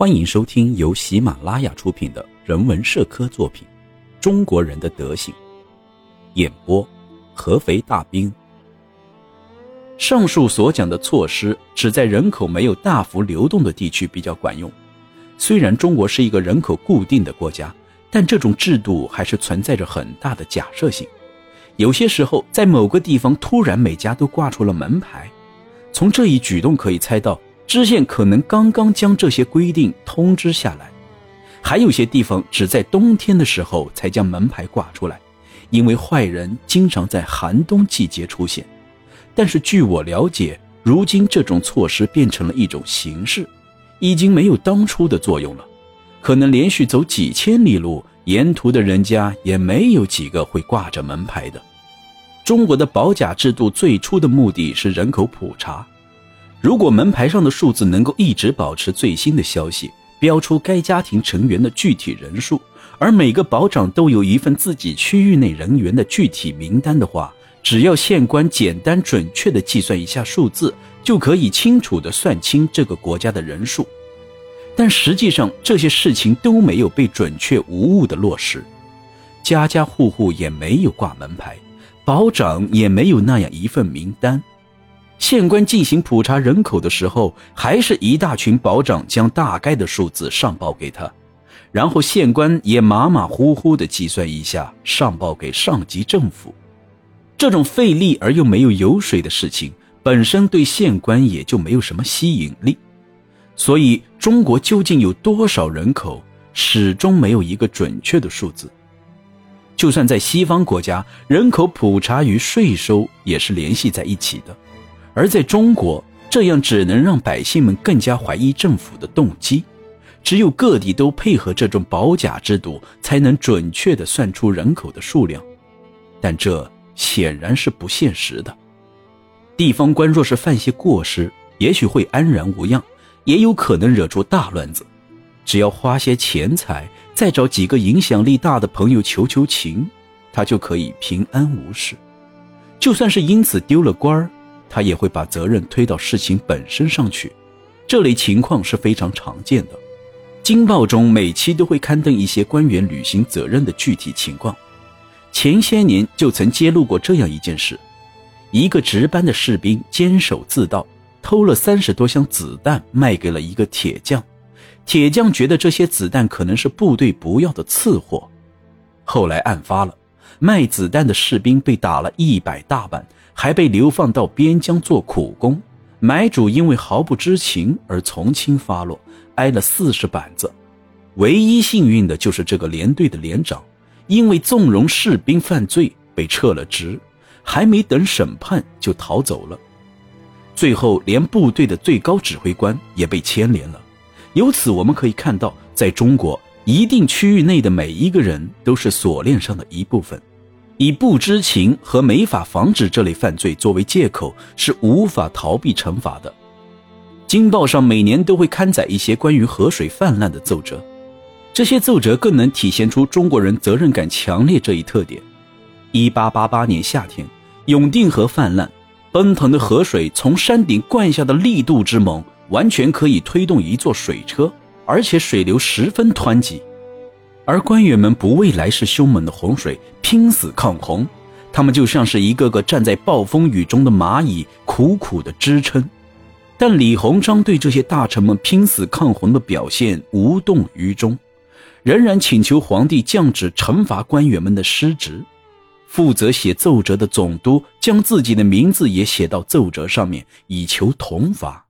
欢迎收听由喜马拉雅出品的人文社科作品《中国人的德行》，演播合肥大兵。上述所讲的措施只在人口没有大幅流动的地区比较管用。虽然中国是一个人口固定的国家，但这种制度还是存在着很大的假设性。有些时候，在某个地方突然每家都挂出了门牌，从这一举动可以猜到。知县可能刚刚将这些规定通知下来，还有些地方只在冬天的时候才将门牌挂出来，因为坏人经常在寒冬季节出现。但是据我了解，如今这种措施变成了一种形式，已经没有当初的作用了。可能连续走几千里路，沿途的人家也没有几个会挂着门牌的。中国的保甲制度最初的目的是人口普查。如果门牌上的数字能够一直保持最新的消息，标出该家庭成员的具体人数，而每个保长都有一份自己区域内人员的具体名单的话，只要县官简单准确地计算一下数字，就可以清楚地算清这个国家的人数。但实际上，这些事情都没有被准确无误地落实，家家户户也没有挂门牌，保长也没有那样一份名单。县官进行普查人口的时候，还是一大群保长将大概的数字上报给他，然后县官也马马虎虎地计算一下，上报给上级政府。这种费力而又没有油水的事情，本身对县官也就没有什么吸引力。所以，中国究竟有多少人口，始终没有一个准确的数字。就算在西方国家，人口普查与税收也是联系在一起的。而在中国，这样只能让百姓们更加怀疑政府的动机。只有各地都配合这种保甲制度，才能准确地算出人口的数量。但这显然是不现实的。地方官若是犯些过失，也许会安然无恙，也有可能惹出大乱子。只要花些钱财，再找几个影响力大的朋友求求情，他就可以平安无事。就算是因此丢了官儿。他也会把责任推到事情本身上去，这类情况是非常常见的。京报中每期都会刊登一些官员履行责任的具体情况。前些年就曾揭露过这样一件事：一个值班的士兵监守自盗，偷了三十多箱子弹卖给了一个铁匠。铁匠觉得这些子弹可能是部队不要的次货。后来案发了，卖子弹的士兵被打了一百大板。还被流放到边疆做苦工，买主因为毫不知情而从轻发落，挨了四十板子。唯一幸运的就是这个连队的连长，因为纵容士兵犯罪被撤了职，还没等审判就逃走了。最后，连部队的最高指挥官也被牵连了。由此我们可以看到，在中国一定区域内的每一个人都是锁链上的一部分。以不知情和没法防止这类犯罪作为借口，是无法逃避惩罚的。京报上每年都会刊载一些关于河水泛滥的奏折，这些奏折更能体现出中国人责任感强烈这一特点。一八八八年夏天，永定河泛滥，奔腾的河水从山顶灌下的力度之猛，完全可以推动一座水车，而且水流十分湍急。而官员们不畏来势凶猛的洪水，拼死抗洪，他们就像是一个个站在暴风雨中的蚂蚁，苦苦的支撑。但李鸿章对这些大臣们拼死抗洪的表现无动于衷，仍然请求皇帝降旨惩罚官员们的失职。负责写奏折的总督将自己的名字也写到奏折上面，以求同罚。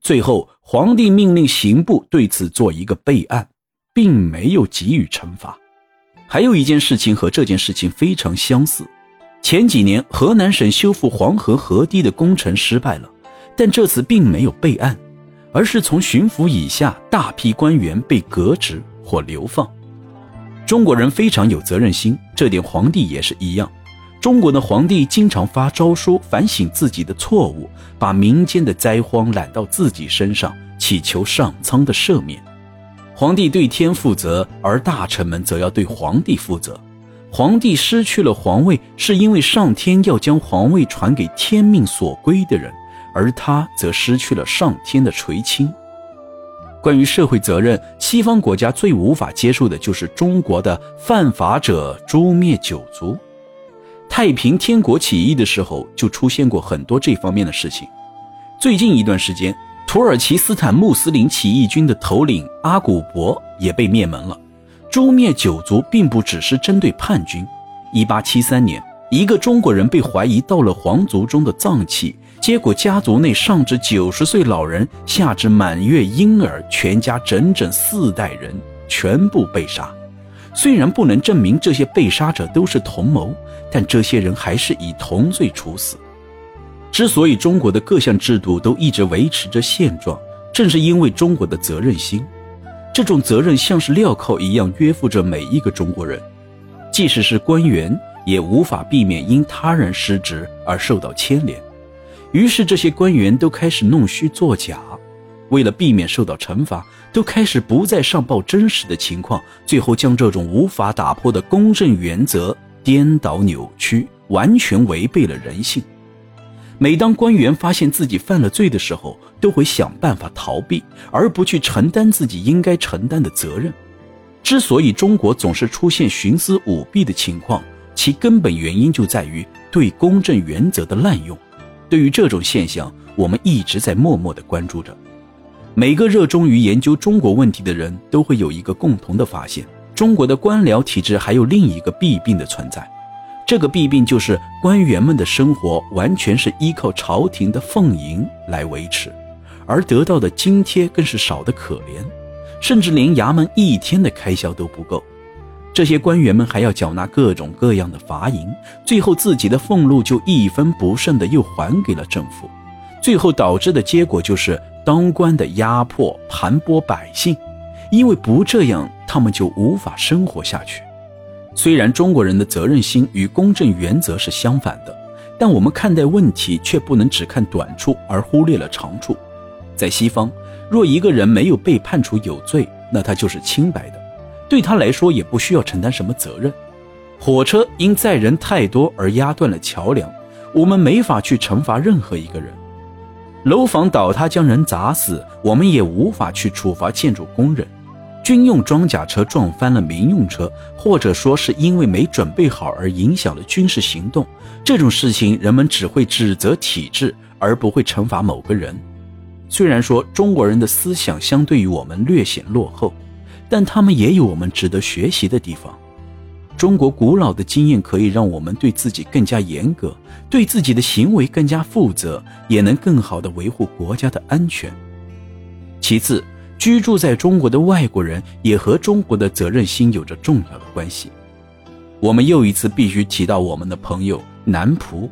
最后，皇帝命令刑部对此做一个备案。并没有给予惩罚。还有一件事情和这件事情非常相似。前几年河南省修复黄河河堤的工程失败了，但这次并没有备案，而是从巡抚以下大批官员被革职或流放。中国人非常有责任心，这点皇帝也是一样。中国的皇帝经常发诏书反省自己的错误，把民间的灾荒揽到自己身上，祈求上苍的赦免。皇帝对天负责，而大臣们则要对皇帝负责。皇帝失去了皇位，是因为上天要将皇位传给天命所归的人，而他则失去了上天的垂青。关于社会责任，西方国家最无法接受的就是中国的“犯法者诛灭九族”。太平天国起义的时候就出现过很多这方面的事情。最近一段时间，土耳其斯坦穆斯林起义军的头领阿古柏也被灭门了。诛灭九族并不只是针对叛军。1873年，一个中国人被怀疑盗了皇族中的脏器。结果，家族内上至九十岁老人，下至满月婴儿，全家整整四代人全部被杀。虽然不能证明这些被杀者都是同谋，但这些人还是以同罪处死。之所以中国的各项制度都一直维持着现状，正是因为中国的责任心。这种责任像是镣铐一样约束着每一个中国人，即使是官员，也无法避免因他人失职而受到牵连。于是，这些官员都开始弄虚作假，为了避免受到惩罚，都开始不再上报真实的情况，最后将这种无法打破的公正原则颠倒扭曲，完全违背了人性。每当官员发现自己犯了罪的时候，都会想办法逃避，而不去承担自己应该承担的责任。之所以中国总是出现徇私舞弊的情况，其根本原因就在于对公正原则的滥用。对于这种现象，我们一直在默默地关注着。每个热衷于研究中国问题的人都会有一个共同的发现：中国的官僚体制还有另一个弊病的存在。这个弊病就是官员们的生活完全是依靠朝廷的俸银来维持，而得到的津贴更是少得可怜，甚至连衙门一天的开销都不够。这些官员们还要缴纳各种各样的罚银，最后自己的俸禄就一分不剩的又还给了政府，最后导致的结果就是当官的压迫盘剥百姓，因为不这样他们就无法生活下去。虽然中国人的责任心与公正原则是相反的，但我们看待问题却不能只看短处而忽略了长处。在西方，若一个人没有被判处有罪，那他就是清白的。对他来说也不需要承担什么责任。火车因载人太多而压断了桥梁，我们没法去惩罚任何一个人。楼房倒塌将人砸死，我们也无法去处罚建筑工人。军用装甲车撞翻了民用车，或者说是因为没准备好而影响了军事行动，这种事情人们只会指责体制，而不会惩罚某个人。虽然说中国人的思想相对于我们略显落后。但他们也有我们值得学习的地方。中国古老的经验可以让我们对自己更加严格，对自己的行为更加负责，也能更好地维护国家的安全。其次，居住在中国的外国人也和中国的责任心有着重要的关系。我们又一次必须提到我们的朋友南仆，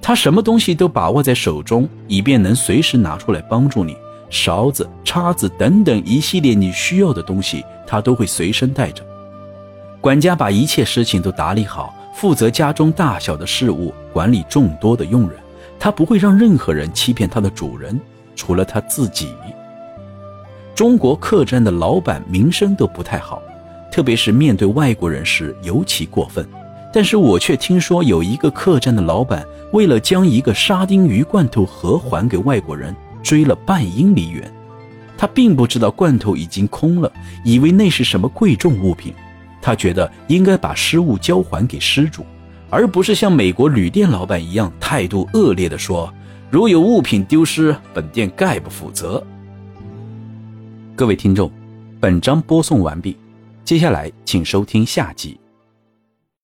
他什么东西都把握在手中，以便能随时拿出来帮助你。勺子、叉子等等一系列你需要的东西，他都会随身带着。管家把一切事情都打理好，负责家中大小的事务，管理众多的佣人。他不会让任何人欺骗他的主人，除了他自己。中国客栈的老板名声都不太好，特别是面对外国人时尤其过分。但是我却听说有一个客栈的老板，为了将一个沙丁鱼罐头盒还给外国人。追了半英里远，他并不知道罐头已经空了，以为那是什么贵重物品。他觉得应该把失物交还给失主，而不是像美国旅店老板一样态度恶劣地说：“如有物品丢失，本店概不负责。”各位听众，本章播送完毕，接下来请收听下集。